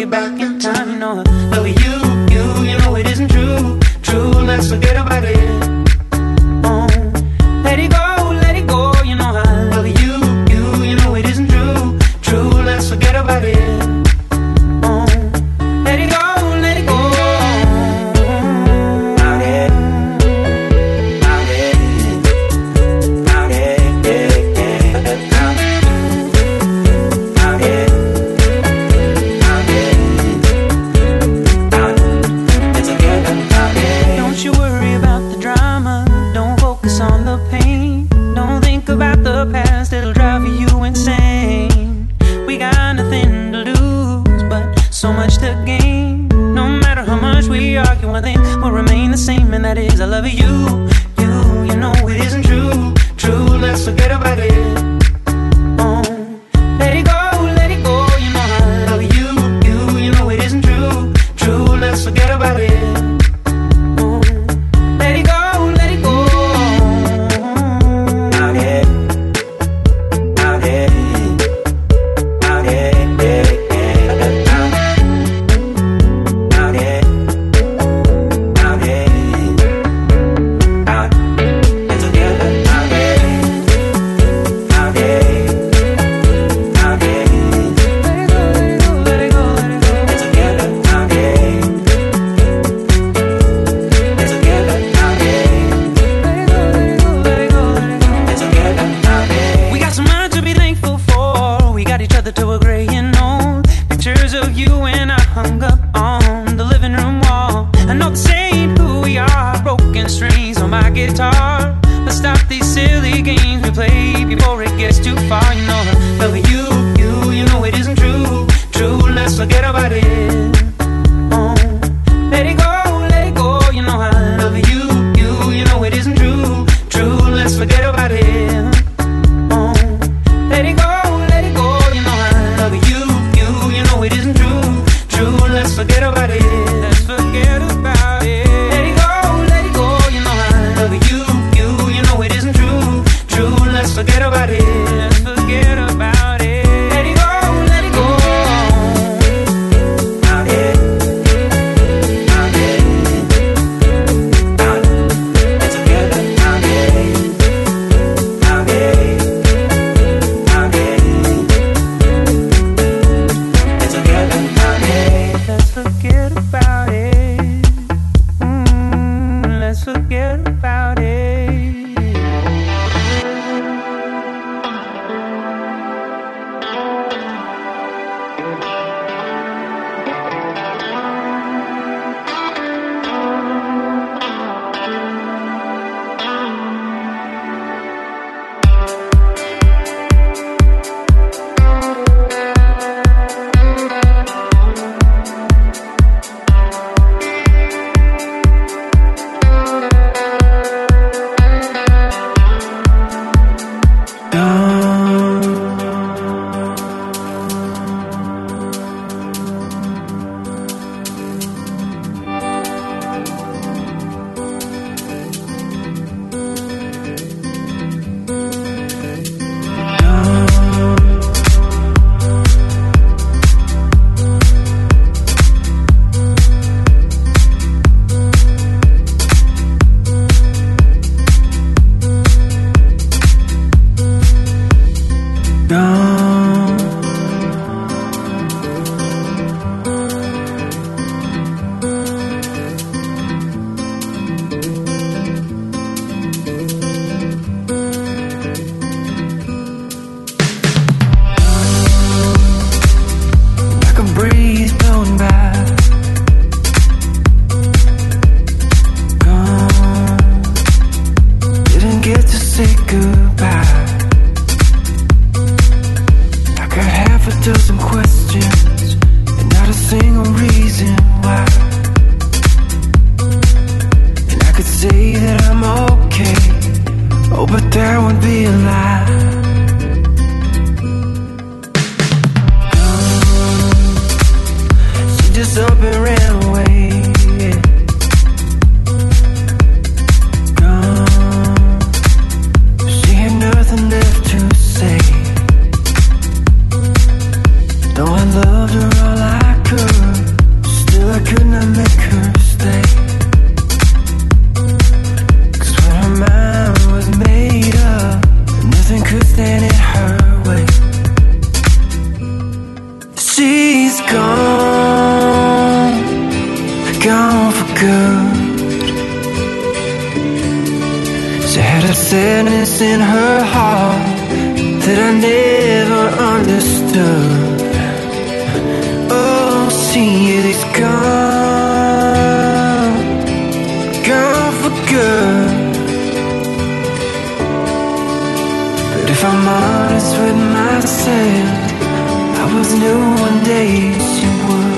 take it back. argue, one thing will remain the same, and that is I love you, you. You know it isn't true, true. Let's forget about it. Myself, I was new one day she would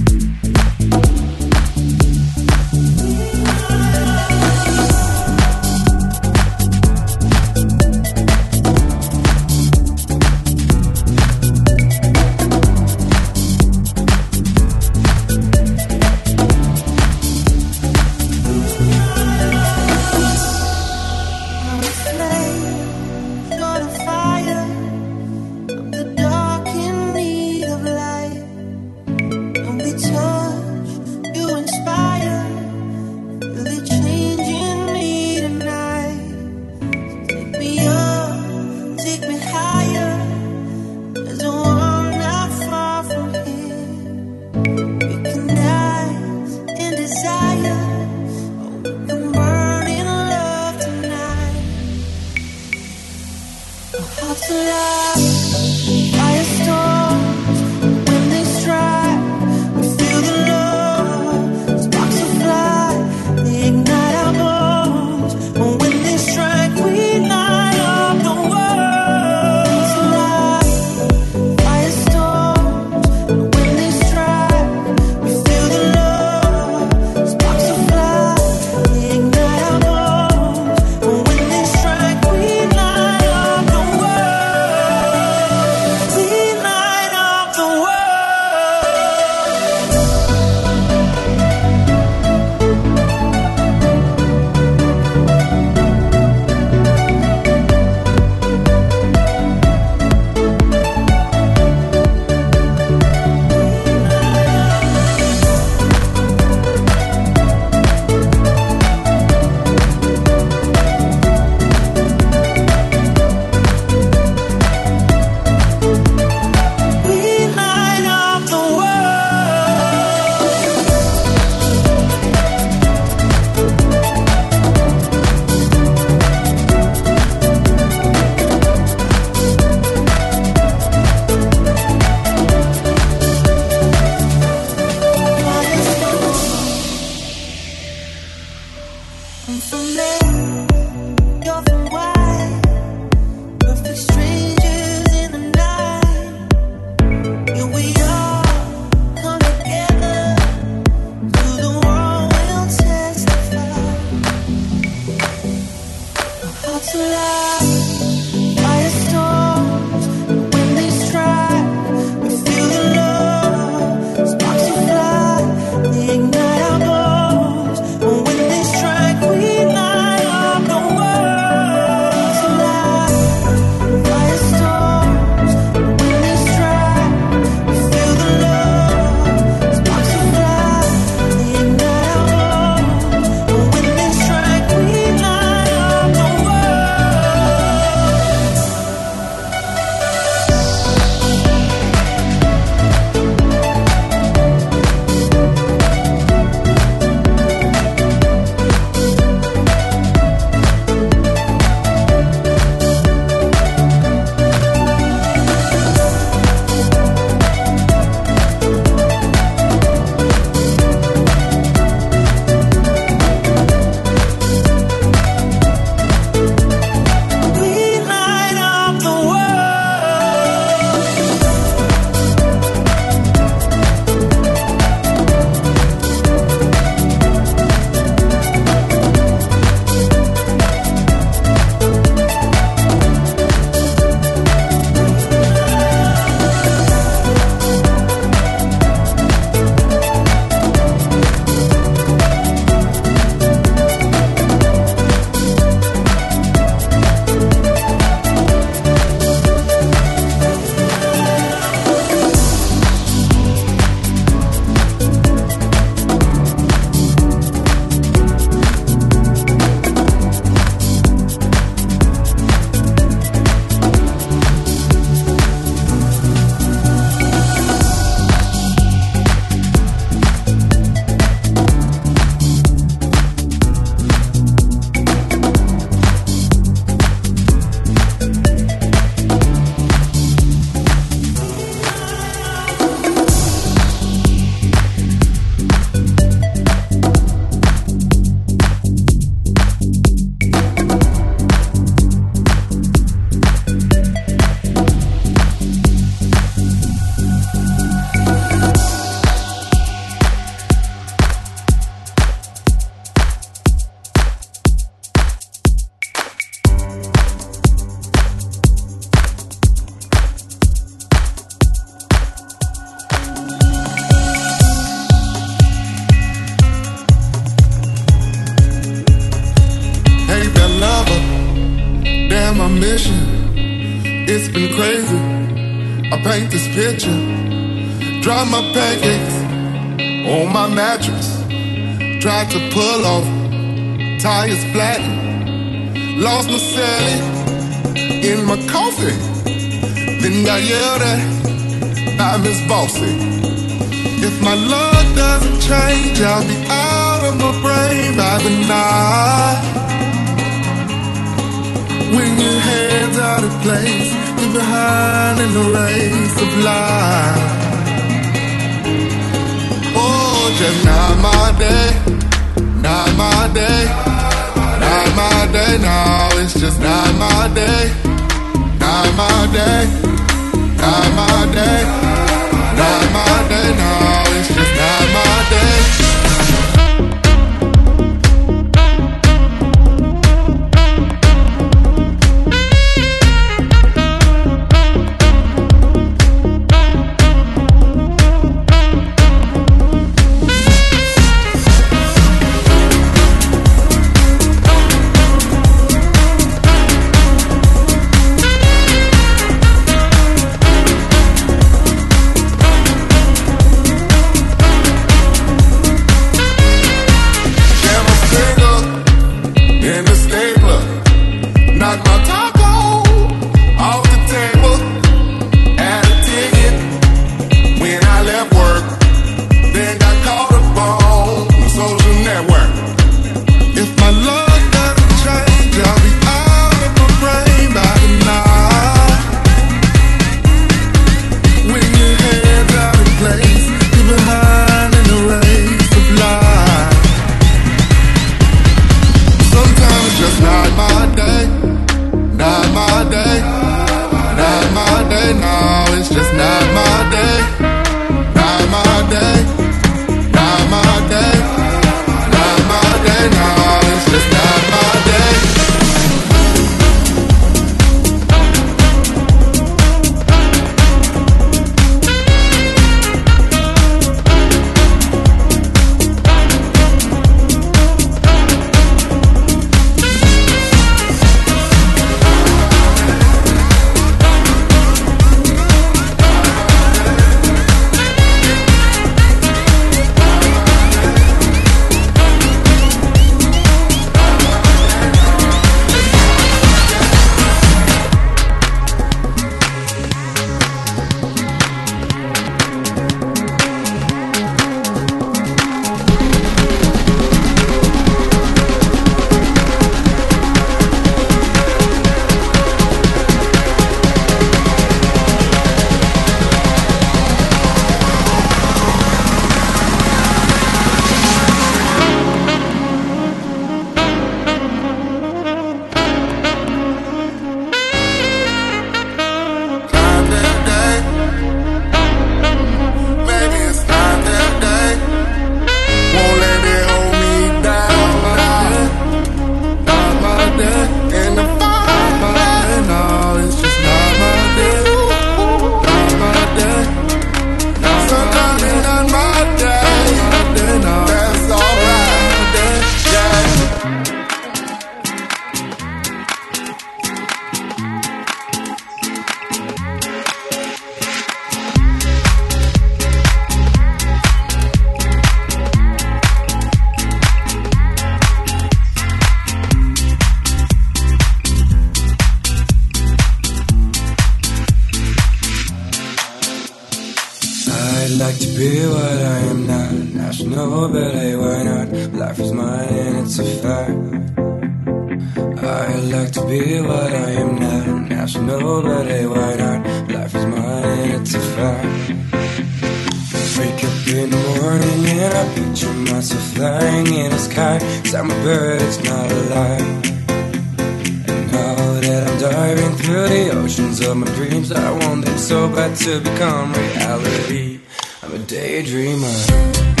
so bad to become reality. I'm a daydreamer.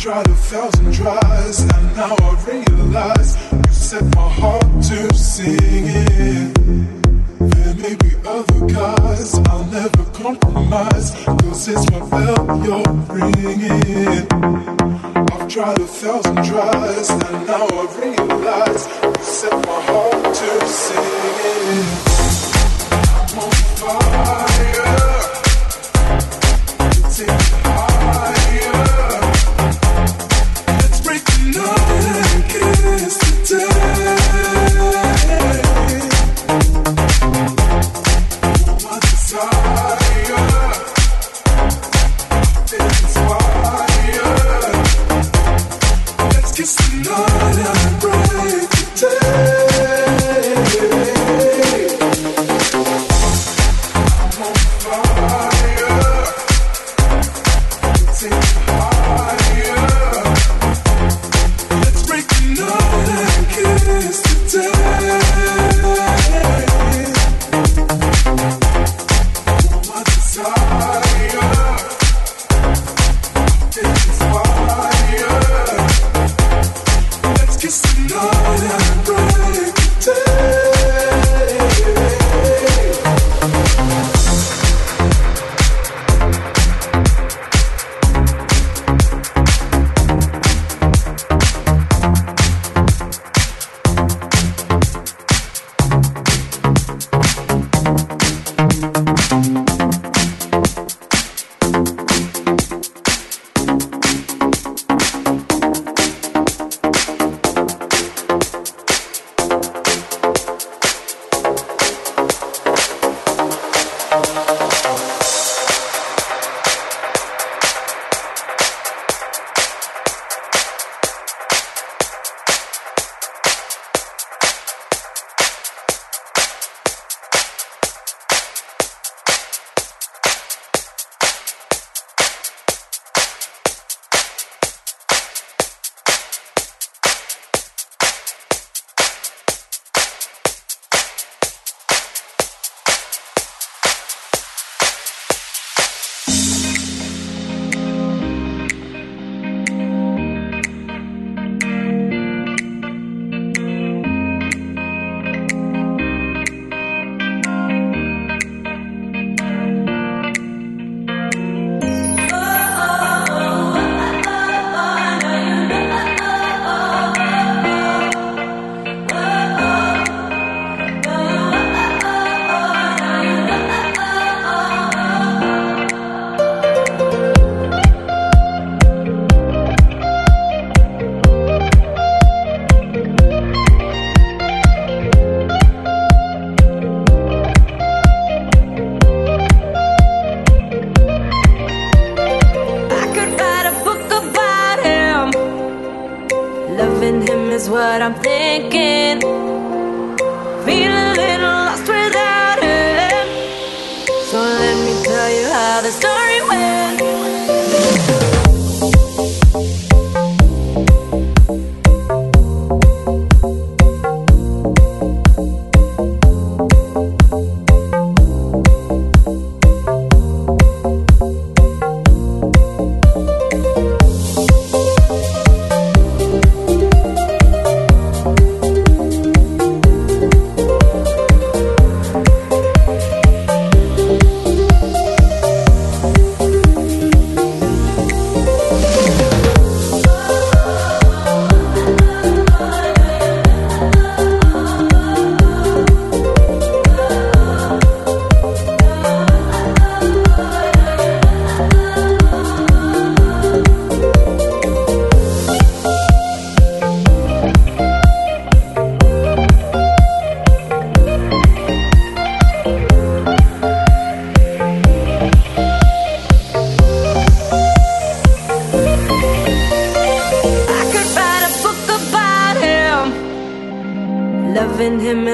tried a thousand tries, and now I realize you set my heart to singing. There may be other guys, I'll never compromise, cause it's my bell you're ringing. I've tried a thousand tries, and now I realize you set my heart to singing. I'm on fire.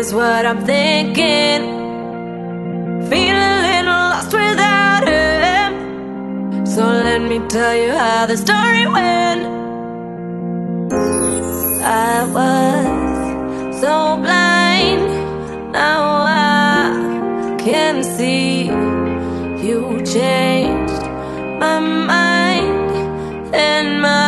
is what I'm thinking. Feeling a little lost without him. So let me tell you how the story went. I was so blind. Now I can see you changed my mind and my.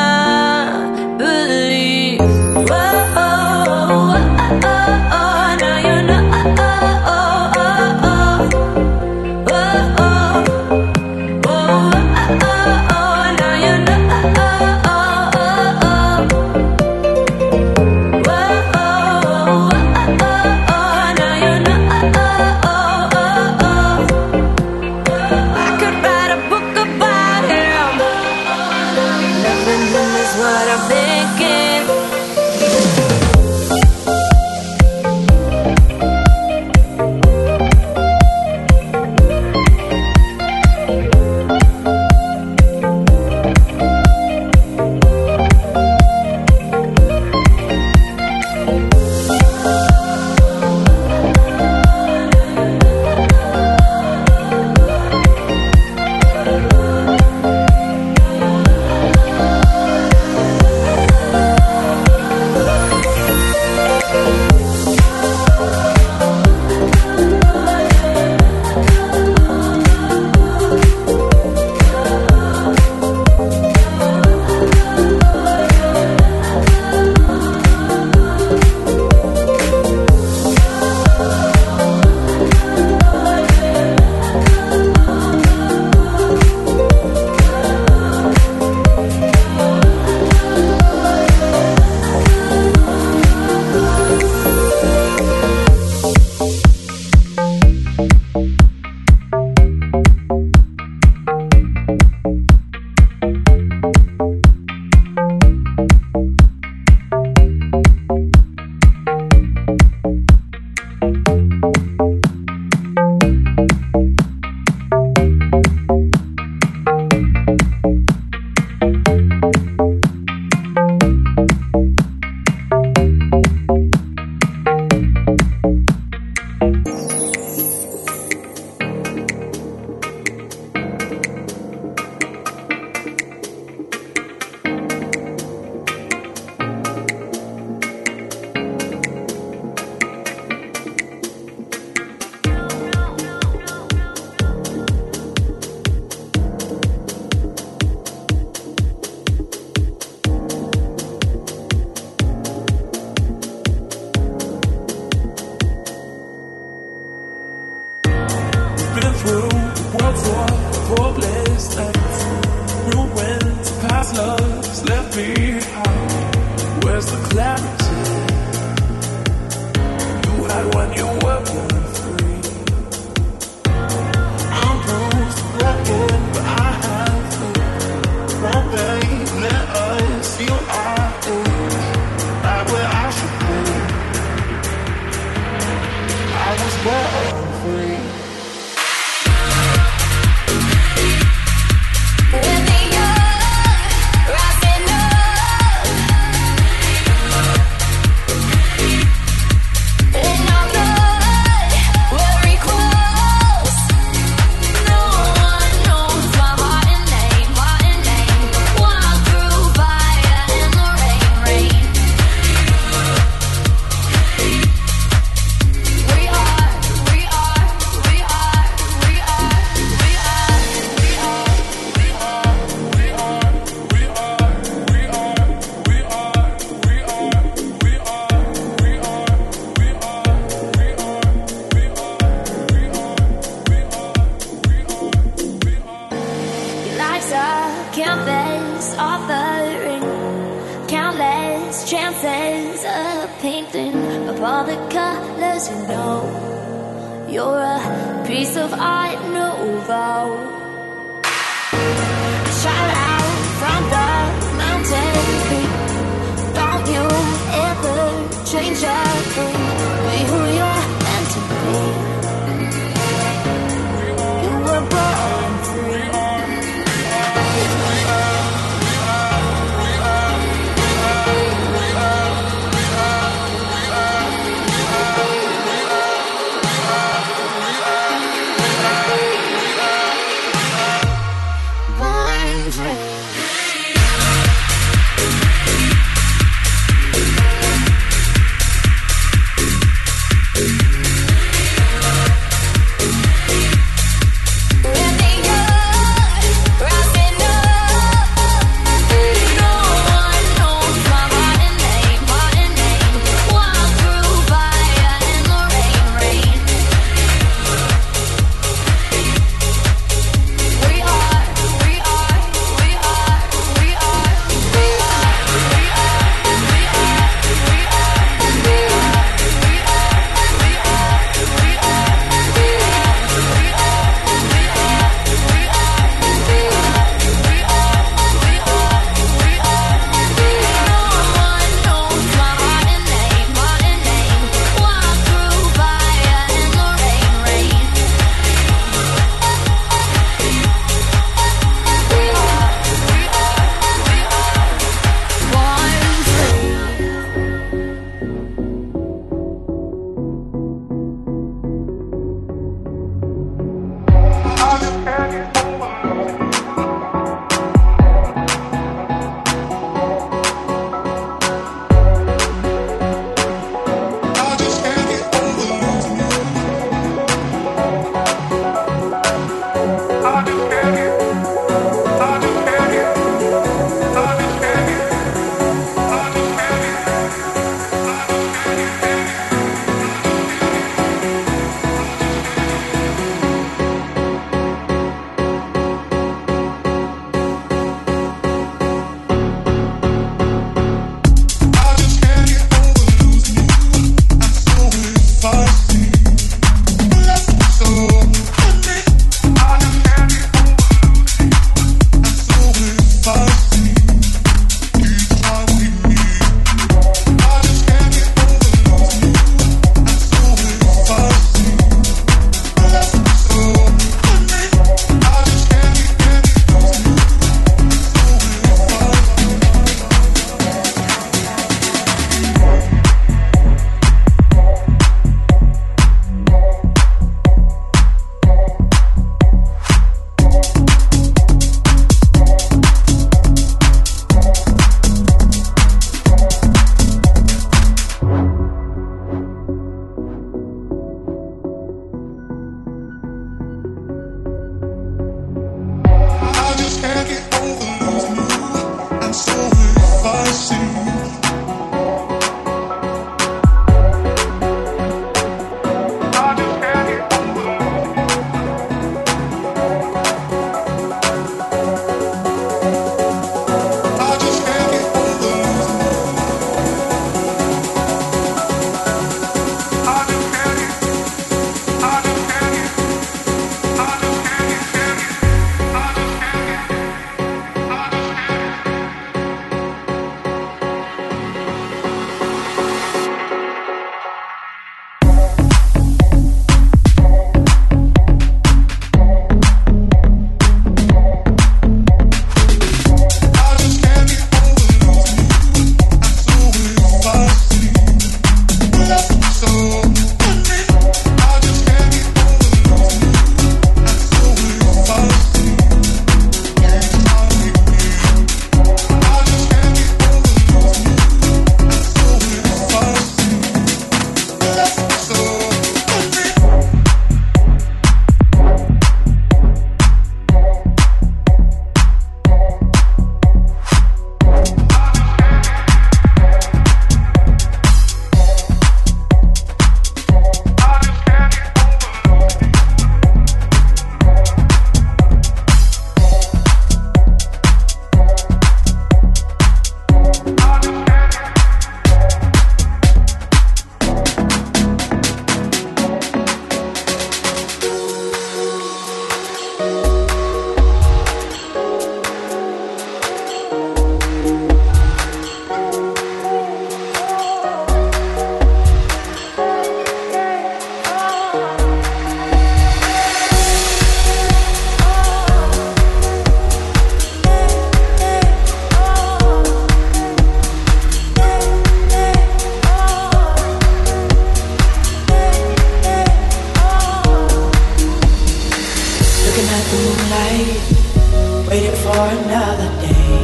Waiting for another day.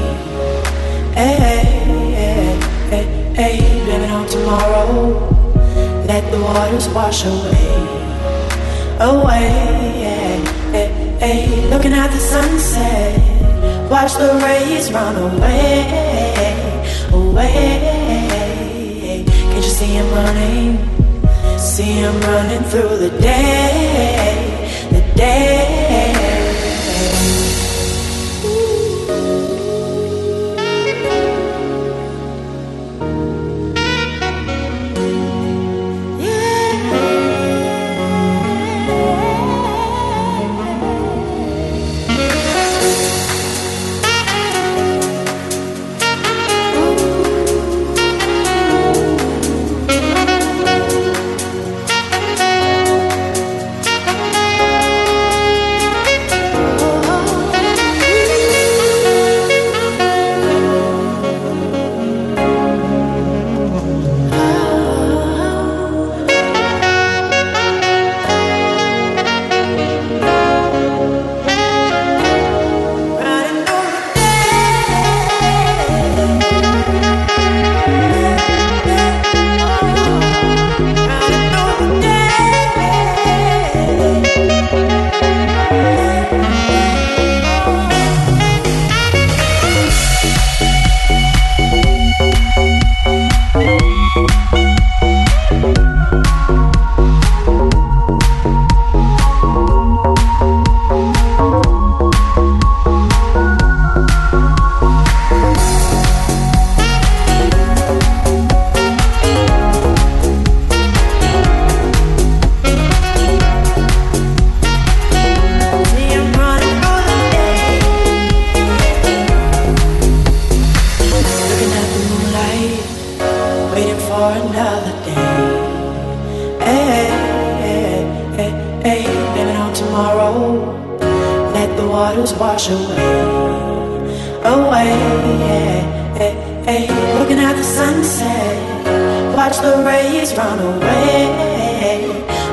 Hey, hey, hey, hey, living on tomorrow. Let the waters wash away, away. Hey, hey, hey, looking at the sunset, watch the rays run away, away. Can't you see him running? See him running through the day, the day.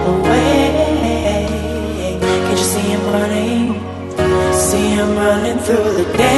away. Can't you see him running? See him running through the day.